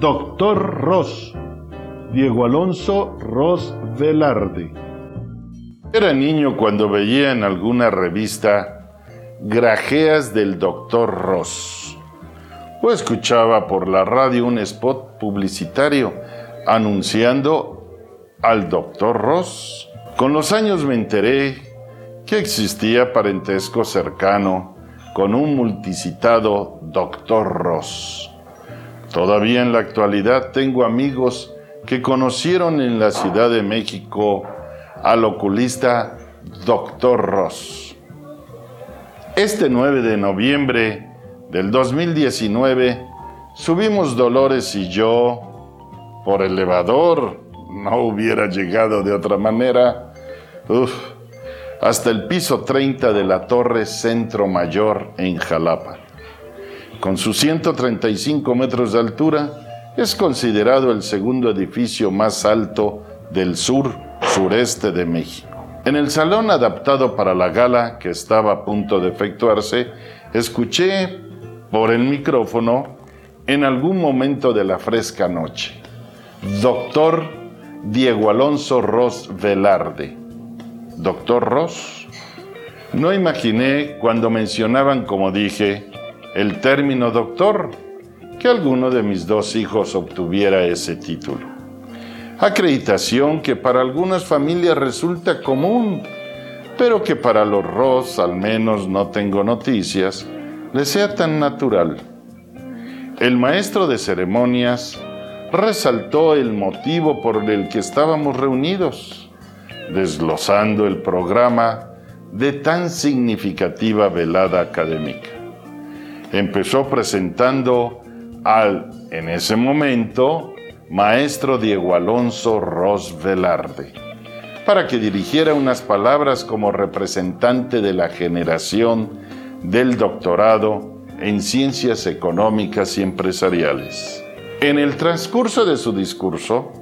Doctor Ross, Diego Alonso Ross Velarde. Era niño cuando veía en alguna revista grajeas del Doctor Ross. O escuchaba por la radio un spot publicitario anunciando al Doctor Ross. Con los años me enteré que existía parentesco cercano con un multicitado Doctor Ross. Todavía en la actualidad tengo amigos que conocieron en la Ciudad de México al oculista Dr. Ross. Este 9 de noviembre del 2019 subimos Dolores y yo por elevador, no hubiera llegado de otra manera, hasta el piso 30 de la Torre Centro Mayor en Jalapa. Con sus 135 metros de altura, es considerado el segundo edificio más alto del sur sureste de México. En el salón adaptado para la gala que estaba a punto de efectuarse, escuché por el micrófono en algún momento de la fresca noche. Doctor Diego Alonso Ross Velarde. Doctor Ross. No imaginé cuando mencionaban, como dije, el término doctor que alguno de mis dos hijos obtuviera ese título. Acreditación que para algunas familias resulta común, pero que para los Ross, al menos no tengo noticias, les sea tan natural. El maestro de ceremonias resaltó el motivo por el que estábamos reunidos, desglosando el programa de tan significativa velada académica empezó presentando al, en ese momento, maestro Diego Alonso Ros Velarde, para que dirigiera unas palabras como representante de la generación del doctorado en ciencias económicas y empresariales. En el transcurso de su discurso,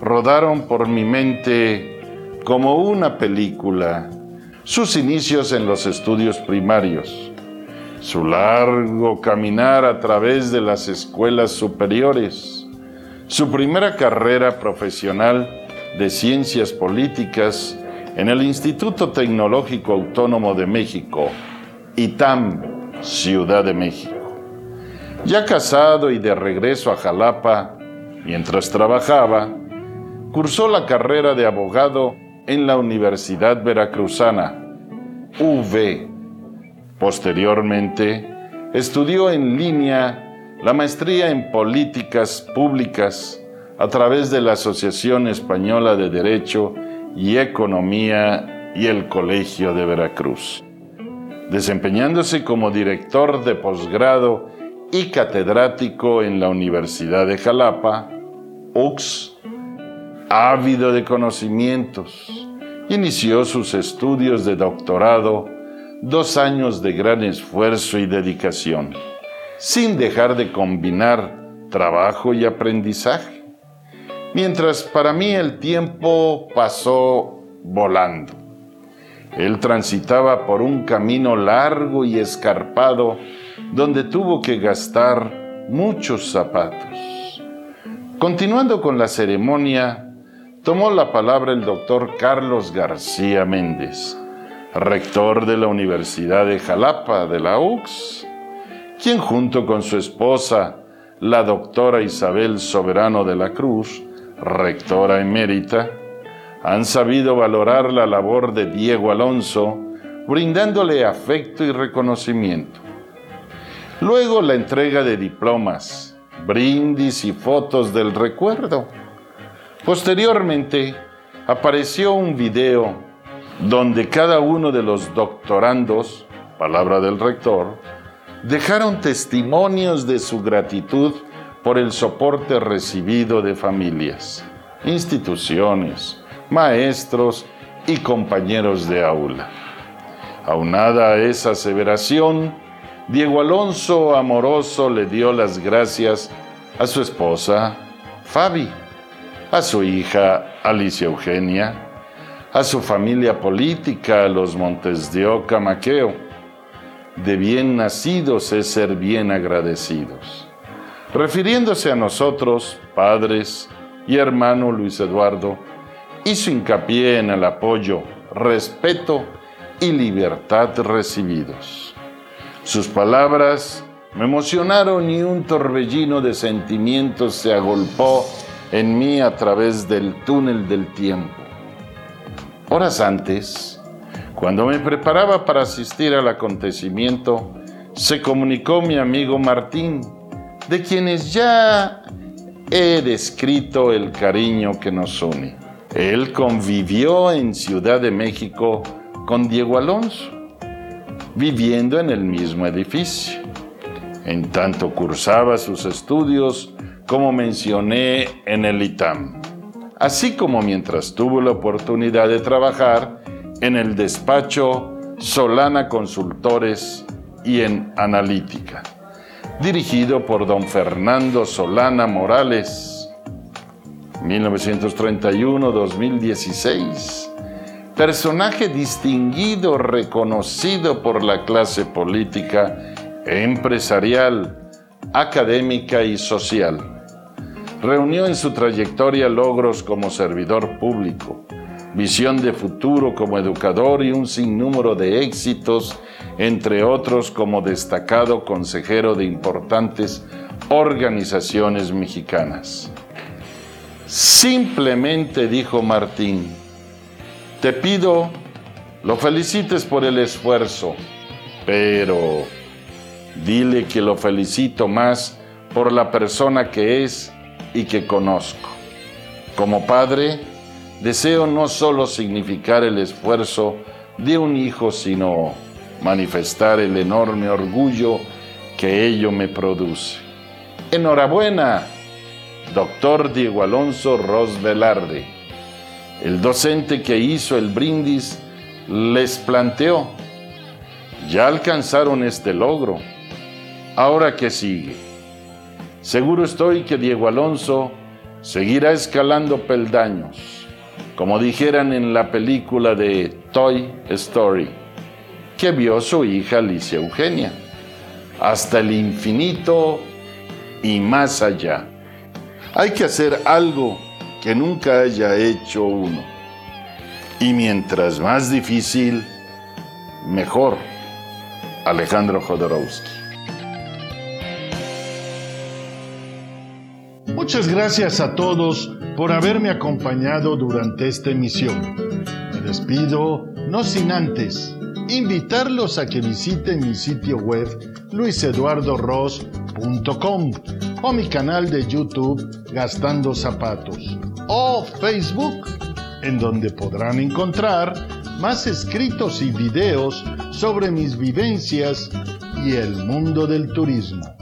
rodaron por mi mente como una película sus inicios en los estudios primarios, su largo caminar a través de las escuelas superiores, su primera carrera profesional de ciencias políticas en el Instituto Tecnológico Autónomo de México, ITAM, Ciudad de México. Ya casado y de regreso a Jalapa, mientras trabajaba, cursó la carrera de abogado en la Universidad Veracruzana, UV, Posteriormente, estudió en línea la maestría en políticas públicas a través de la Asociación Española de Derecho y Economía y el Colegio de Veracruz, desempeñándose como director de posgrado y catedrático en la Universidad de Jalapa, UX, ávido de conocimientos, inició sus estudios de doctorado dos años de gran esfuerzo y dedicación, sin dejar de combinar trabajo y aprendizaje. Mientras para mí el tiempo pasó volando. Él transitaba por un camino largo y escarpado donde tuvo que gastar muchos zapatos. Continuando con la ceremonia, tomó la palabra el doctor Carlos García Méndez rector de la Universidad de Jalapa de la UX, quien junto con su esposa, la doctora Isabel Soberano de la Cruz, rectora emérita, han sabido valorar la labor de Diego Alonso, brindándole afecto y reconocimiento. Luego la entrega de diplomas, brindis y fotos del recuerdo. Posteriormente, apareció un video donde cada uno de los doctorandos, palabra del rector, dejaron testimonios de su gratitud por el soporte recibido de familias, instituciones, maestros y compañeros de aula. Aunada a esa aseveración, Diego Alonso amoroso le dio las gracias a su esposa, Fabi, a su hija, Alicia Eugenia, a su familia política, los Montes de Oca Maqueo. De bien nacidos es ser bien agradecidos. Refiriéndose a nosotros, padres y hermano Luis Eduardo, hizo hincapié en el apoyo, respeto y libertad recibidos. Sus palabras me emocionaron y un torbellino de sentimientos se agolpó en mí a través del túnel del tiempo. Horas antes, cuando me preparaba para asistir al acontecimiento, se comunicó mi amigo Martín, de quienes ya he descrito el cariño que nos une. Él convivió en Ciudad de México con Diego Alonso, viviendo en el mismo edificio. En tanto cursaba sus estudios, como mencioné en el ITAM, así como mientras tuvo la oportunidad de trabajar en el despacho Solana Consultores y en Analítica dirigido por don Fernando Solana Morales, 1931-2016. Personaje distinguido, reconocido por la clase política, empresarial, académica y social. Reunió en su trayectoria logros como servidor público, visión de futuro como educador y un sinnúmero de éxitos entre otros como destacado consejero de importantes organizaciones mexicanas. Simplemente dijo Martín, te pido lo felicites por el esfuerzo, pero dile que lo felicito más por la persona que es y que conozco. Como padre, deseo no solo significar el esfuerzo de un hijo, sino manifestar el enorme orgullo que ello me produce. Enhorabuena, doctor Diego Alonso Ros Velarde. El docente que hizo el brindis les planteó, ya alcanzaron este logro, ahora qué sigue. Seguro estoy que Diego Alonso seguirá escalando peldaños, como dijeran en la película de Toy Story que vio su hija Alicia Eugenia, hasta el infinito y más allá. Hay que hacer algo que nunca haya hecho uno. Y mientras más difícil, mejor. Alejandro Jodorowsky. Muchas gracias a todos por haberme acompañado durante esta emisión. Me despido, no sin antes invitarlos a que visiten mi sitio web luiseduardoros.com o mi canal de YouTube Gastando Zapatos o Facebook, en donde podrán encontrar más escritos y videos sobre mis vivencias y el mundo del turismo.